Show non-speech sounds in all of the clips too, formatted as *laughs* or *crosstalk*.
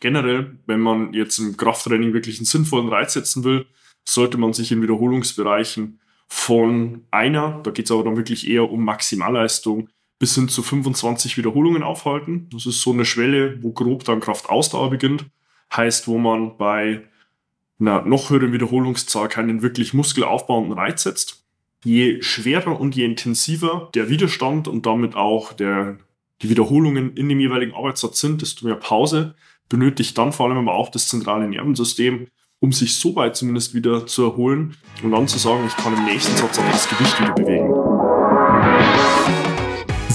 Generell, wenn man jetzt im Krafttraining wirklich einen sinnvollen Reiz setzen will, sollte man sich in Wiederholungsbereichen von einer, da geht es aber dann wirklich eher um Maximalleistung, bis hin zu 25 Wiederholungen aufhalten. Das ist so eine Schwelle, wo grob dann Kraftausdauer beginnt. Heißt, wo man bei einer noch höheren Wiederholungszahl keinen wirklich muskelaufbauenden Reiz setzt. Je schwerer und je intensiver der Widerstand und damit auch der, die Wiederholungen in dem jeweiligen Arbeitssatz sind, desto mehr Pause benötigt dann vor allem aber auch das zentrale Nervensystem, um sich so weit zumindest wieder zu erholen und dann zu sagen, ich kann im nächsten Satz auch das Gewicht wieder bewegen.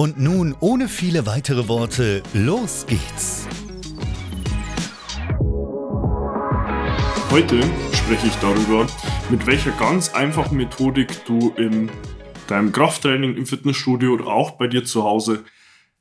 Und nun, ohne viele weitere Worte, los geht's! Heute spreche ich darüber, mit welcher ganz einfachen Methodik du in deinem Krafttraining im Fitnessstudio oder auch bei dir zu Hause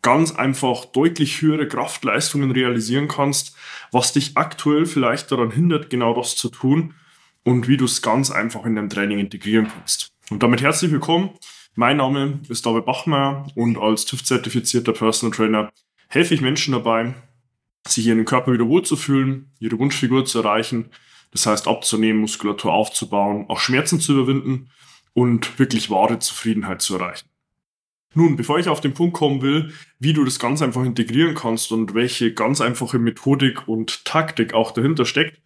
ganz einfach deutlich höhere Kraftleistungen realisieren kannst, was dich aktuell vielleicht daran hindert, genau das zu tun und wie du es ganz einfach in deinem Training integrieren kannst. Und damit herzlich willkommen mein Name ist David Bachmeier und als TÜV-zertifizierter Personal Trainer helfe ich Menschen dabei, sich in den Körper wieder wohlzufühlen, ihre Wunschfigur zu erreichen, das heißt abzunehmen, Muskulatur aufzubauen, auch Schmerzen zu überwinden und wirklich wahre Zufriedenheit zu erreichen. Nun, bevor ich auf den Punkt kommen will, wie du das ganz einfach integrieren kannst und welche ganz einfache Methodik und Taktik auch dahinter steckt,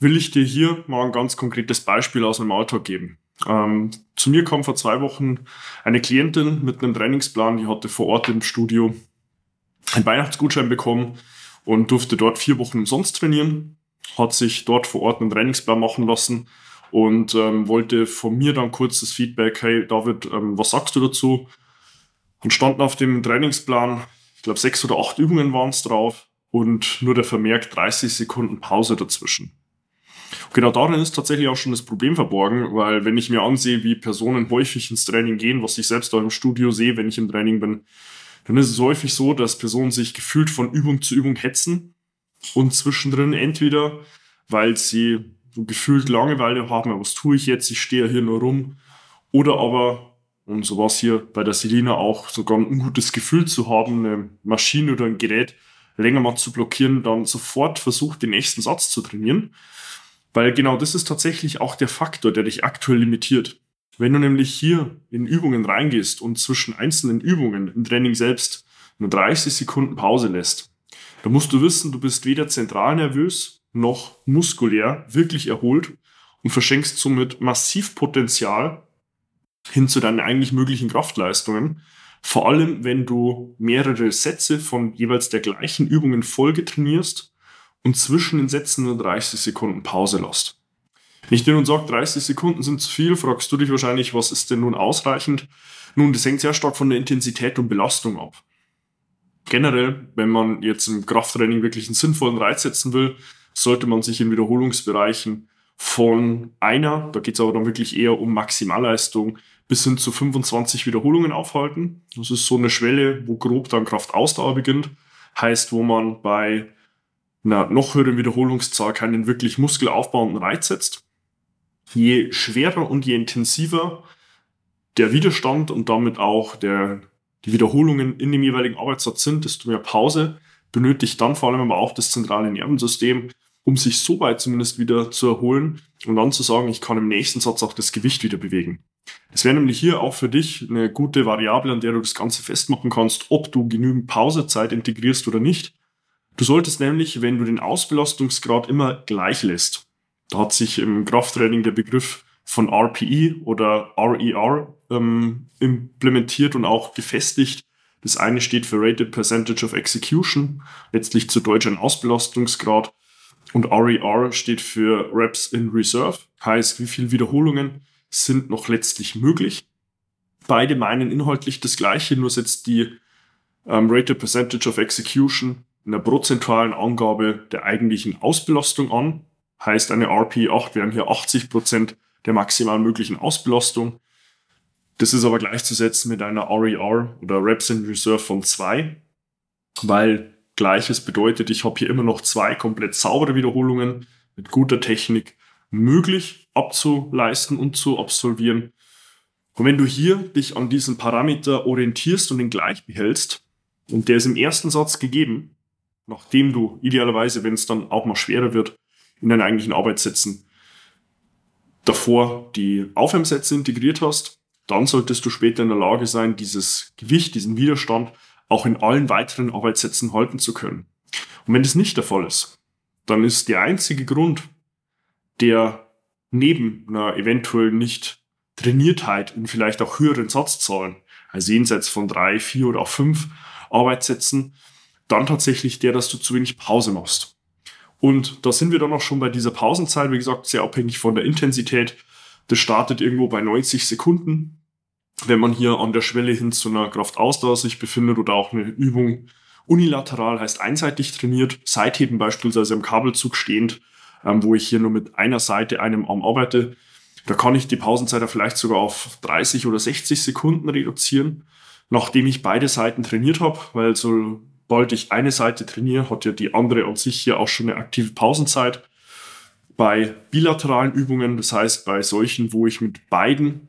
will ich dir hier mal ein ganz konkretes Beispiel aus meinem Alltag geben. Ähm, zu mir kam vor zwei Wochen eine Klientin mit einem Trainingsplan, die hatte vor Ort im Studio einen Weihnachtsgutschein bekommen und durfte dort vier Wochen umsonst trainieren, hat sich dort vor Ort einen Trainingsplan machen lassen und ähm, wollte von mir dann kurz das Feedback, hey David, ähm, was sagst du dazu? Und standen auf dem Trainingsplan, ich glaube sechs oder acht Übungen waren es drauf und nur der Vermerk 30 Sekunden Pause dazwischen. Genau darin ist tatsächlich auch schon das Problem verborgen, weil wenn ich mir ansehe, wie Personen häufig ins Training gehen, was ich selbst auch im Studio sehe, wenn ich im Training bin, dann ist es häufig so, dass Personen sich gefühlt von Übung zu Übung hetzen und zwischendrin entweder, weil sie so gefühlt Langeweile haben, was tue ich jetzt, ich stehe hier nur rum, oder aber, und so war es hier bei der Selina auch, sogar ein ungutes Gefühl zu haben, eine Maschine oder ein Gerät länger mal zu blockieren, dann sofort versucht, den nächsten Satz zu trainieren weil genau das ist tatsächlich auch der Faktor, der dich aktuell limitiert. Wenn du nämlich hier in Übungen reingehst und zwischen einzelnen Übungen im Training selbst nur 30 Sekunden Pause lässt, dann musst du wissen, du bist weder zentral nervös noch muskulär wirklich erholt und verschenkst somit massiv Potenzial hin zu deinen eigentlich möglichen Kraftleistungen. Vor allem, wenn du mehrere Sätze von jeweils der gleichen Übungen Folge trainierst und zwischen den Sätzen nur 30 Sekunden Pause. Wenn ich dir nun sage, 30 Sekunden sind zu viel, fragst du dich wahrscheinlich, was ist denn nun ausreichend? Nun, das hängt sehr stark von der Intensität und Belastung ab. Generell, wenn man jetzt im Krafttraining wirklich einen sinnvollen Reiz setzen will, sollte man sich in Wiederholungsbereichen von einer, da geht es aber dann wirklich eher um Maximalleistung, bis hin zu 25 Wiederholungen aufhalten. Das ist so eine Schwelle, wo grob dann Kraftausdauer beginnt. Heißt, wo man bei einer noch höheren Wiederholungszahl keinen wirklich muskelaufbauenden Reiz setzt. Je schwerer und je intensiver der Widerstand und damit auch der, die Wiederholungen in dem jeweiligen Arbeitssatz sind, desto mehr Pause benötigt dann vor allem aber auch das zentrale Nervensystem, um sich so weit zumindest wieder zu erholen und dann zu sagen, ich kann im nächsten Satz auch das Gewicht wieder bewegen. Es wäre nämlich hier auch für dich eine gute Variable, an der du das Ganze festmachen kannst, ob du genügend Pausezeit integrierst oder nicht. Du solltest nämlich, wenn du den Ausbelastungsgrad immer gleich lässt, da hat sich im Krafttraining der Begriff von RPE oder RER e ähm, implementiert und auch gefestigt. Das eine steht für Rated Percentage of Execution, letztlich zu Deutsch ein Ausbelastungsgrad. Und RER e steht für Reps in Reserve, heißt, wie viele Wiederholungen sind noch letztlich möglich. Beide meinen inhaltlich das Gleiche, nur setzt die ähm, Rated Percentage of Execution in der prozentualen Angabe der eigentlichen Ausbelastung an. Heißt, eine RP8 wären hier 80 Prozent der maximal möglichen Ausbelastung. Das ist aber gleichzusetzen mit einer RER e oder Reps in Reserve von 2, weil Gleiches bedeutet, ich habe hier immer noch zwei komplett saubere Wiederholungen mit guter Technik möglich abzuleisten und zu absolvieren. Und wenn du hier dich an diesen Parameter orientierst und ihn gleich behältst, und der ist im ersten Satz gegeben, nachdem du idealerweise, wenn es dann auch mal schwerer wird, in deinen eigentlichen Arbeitssätzen davor die Aufwärmsätze integriert hast, dann solltest du später in der Lage sein, dieses Gewicht, diesen Widerstand auch in allen weiteren Arbeitssätzen halten zu können. Und wenn das nicht der Fall ist, dann ist der einzige Grund, der neben einer eventuell nicht Trainiertheit in vielleicht auch höheren Satzzahlen, also jenseits von drei, vier oder auch fünf Arbeitssätzen, dann tatsächlich der, dass du zu wenig Pause machst. Und da sind wir dann auch schon bei dieser Pausenzeit, wie gesagt, sehr abhängig von der Intensität. Das startet irgendwo bei 90 Sekunden. Wenn man hier an der Schwelle hin zu einer Kraftausdauer sich befindet oder auch eine Übung unilateral heißt einseitig trainiert, Seitheben beispielsweise im Kabelzug stehend, ähm, wo ich hier nur mit einer Seite, einem Arm arbeite. Da kann ich die Pausenzeit vielleicht sogar auf 30 oder 60 Sekunden reduzieren, nachdem ich beide Seiten trainiert habe, weil sobald ich eine Seite trainiere, hat ja die andere an sich hier auch schon eine aktive Pausenzeit. Bei bilateralen Übungen, das heißt bei solchen, wo ich mit beiden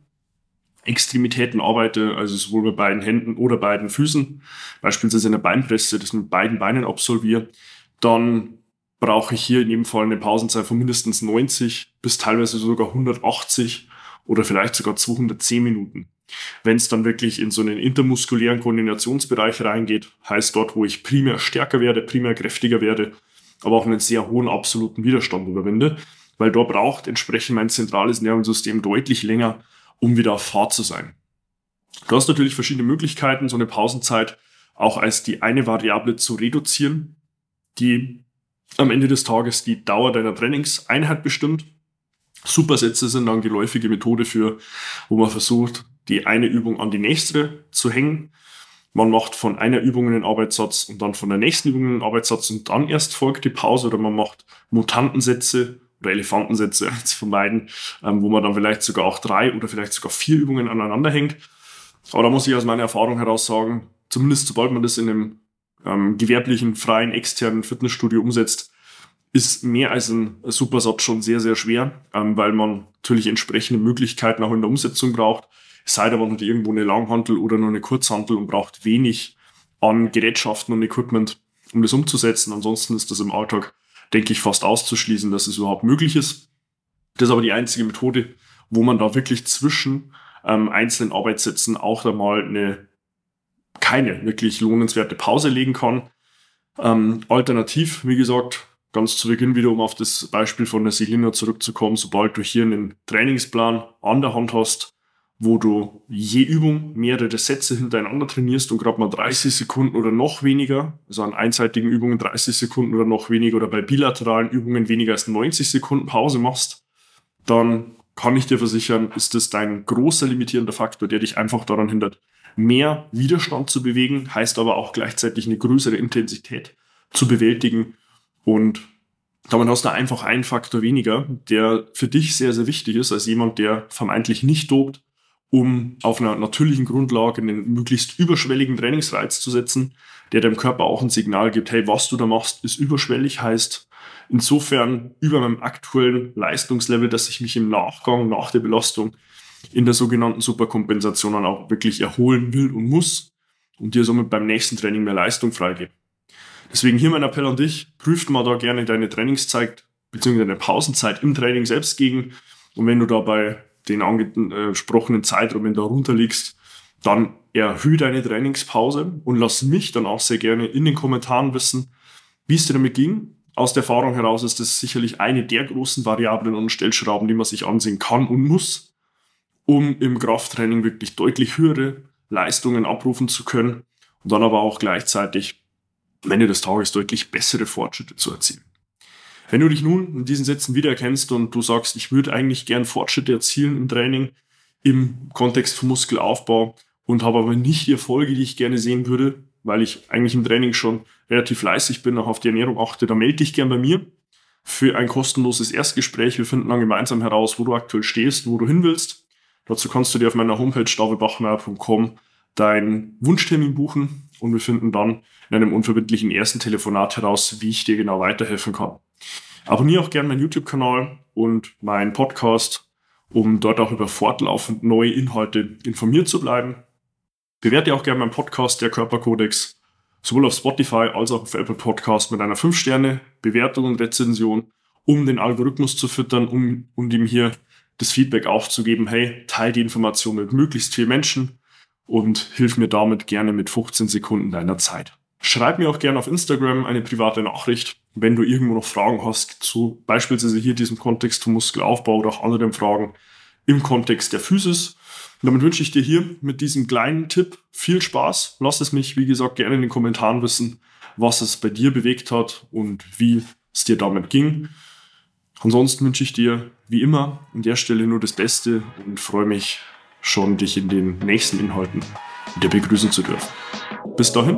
Extremitäten arbeite, also sowohl bei beiden Händen oder beiden Füßen, beispielsweise in der Beinpresse, das mit beiden Beinen absolviere, dann brauche ich hier in jedem Fall eine Pausenzeit von mindestens 90 bis teilweise sogar 180 oder vielleicht sogar 210 Minuten. Wenn es dann wirklich in so einen intermuskulären Koordinationsbereich reingeht, heißt dort, wo ich primär stärker werde, primär kräftiger werde, aber auch einen sehr hohen absoluten Widerstand überwinde, weil dort braucht entsprechend mein zentrales Nervensystem deutlich länger, um wieder auf Fahrt zu sein. Du hast natürlich verschiedene Möglichkeiten, so eine Pausenzeit auch als die eine Variable zu reduzieren, die am Ende des Tages die Dauer deiner Trainingseinheit bestimmt. Supersätze sind dann geläufige Methode für, wo man versucht, die eine Übung an die nächste zu hängen. Man macht von einer Übung einen Arbeitssatz und dann von der nächsten Übung einen Arbeitssatz und dann erst folgt die Pause oder man macht Mutantensätze oder Elefantensätze, *laughs* von beiden, ähm, wo man dann vielleicht sogar auch drei oder vielleicht sogar vier Übungen aneinander hängt. Aber da muss ich aus meiner Erfahrung heraus sagen, zumindest sobald man das in einem ähm, gewerblichen, freien, externen Fitnessstudio umsetzt, ist mehr als ein Supersatz schon sehr, sehr schwer, ähm, weil man natürlich entsprechende Möglichkeiten auch in der Umsetzung braucht. Es sei denn, man hat irgendwo eine Langhantel oder nur eine Kurzhantel und braucht wenig an Gerätschaften und Equipment, um das umzusetzen. Ansonsten ist das im Alltag, denke ich, fast auszuschließen, dass es überhaupt möglich ist. Das ist aber die einzige Methode, wo man da wirklich zwischen ähm, einzelnen Arbeitssätzen auch da mal eine keine wirklich lohnenswerte Pause legen kann. Ähm, alternativ, wie gesagt, ganz zu Beginn wieder, um auf das Beispiel von der Selina zurückzukommen, sobald du hier einen Trainingsplan an der Hand hast, wo du je Übung mehrere Sätze hintereinander trainierst und gerade mal 30 Sekunden oder noch weniger, also an einseitigen Übungen 30 Sekunden oder noch weniger oder bei bilateralen Übungen weniger als 90 Sekunden Pause machst, dann kann ich dir versichern, ist das dein großer limitierender Faktor, der dich einfach daran hindert, mehr Widerstand zu bewegen, heißt aber auch gleichzeitig eine größere Intensität zu bewältigen. Und damit hast du einfach einen Faktor weniger, der für dich sehr, sehr wichtig ist, als jemand, der vermeintlich nicht dobt, um auf einer natürlichen Grundlage einen möglichst überschwelligen Trainingsreiz zu setzen, der dem Körper auch ein Signal gibt, hey, was du da machst, ist überschwellig, heißt insofern über meinem aktuellen Leistungslevel, dass ich mich im Nachgang, nach der Belastung in der sogenannten Superkompensation dann auch wirklich erholen will und muss und dir somit beim nächsten Training mehr Leistung freigeben. Deswegen hier mein Appell an dich, prüft mal da gerne deine Trainingszeit bzw. deine Pausenzeit im Training selbst gegen. Und wenn du da bei den angesprochenen Zeitraum darunter liegst, dann erhöhe deine Trainingspause und lass mich dann auch sehr gerne in den Kommentaren wissen, wie es dir damit ging. Aus der Erfahrung heraus ist das sicherlich eine der großen Variablen und Stellschrauben, die man sich ansehen kann und muss, um im Krafttraining wirklich deutlich höhere Leistungen abrufen zu können und dann aber auch gleichzeitig am Ende des Tages deutlich bessere Fortschritte zu erzielen. Wenn du dich nun in diesen Sätzen wiedererkennst und du sagst, ich würde eigentlich gern Fortschritte erzielen im Training, im Kontext von Muskelaufbau und habe aber nicht die Erfolge, die ich gerne sehen würde, weil ich eigentlich im Training schon relativ fleißig bin, auch auf die Ernährung achte, dann melde dich gern bei mir für ein kostenloses Erstgespräch. Wir finden dann gemeinsam heraus, wo du aktuell stehst, wo du hin willst. Dazu kannst du dir auf meiner Homepage davidbachmeier.com deinen Wunschtermin buchen und wir finden dann in einem unverbindlichen ersten Telefonat heraus, wie ich dir genau weiterhelfen kann. Abonniere auch gerne meinen YouTube-Kanal und meinen Podcast, um dort auch über fortlaufend neue Inhalte informiert zu bleiben. Bewerte auch gerne meinen Podcast, der Körperkodex, sowohl auf Spotify als auch auf Apple Podcast mit einer 5-Sterne-Bewertung und Rezension, um den Algorithmus zu füttern, um, um ihm hier das Feedback aufzugeben, hey, teile die Information mit möglichst vielen Menschen und hilf mir damit gerne mit 15 Sekunden deiner Zeit. Schreib mir auch gerne auf Instagram eine private Nachricht, wenn du irgendwo noch Fragen hast zu beispielsweise hier diesem Kontext zum Muskelaufbau oder auch anderen Fragen im Kontext der Physis. Und damit wünsche ich dir hier mit diesem kleinen Tipp viel Spaß. Lass es mich, wie gesagt, gerne in den Kommentaren wissen, was es bei dir bewegt hat und wie es dir damit ging. Ansonsten wünsche ich dir wie immer an der Stelle nur das Beste und freue mich schon, dich in den nächsten Inhalten wieder begrüßen zu dürfen. Bis dahin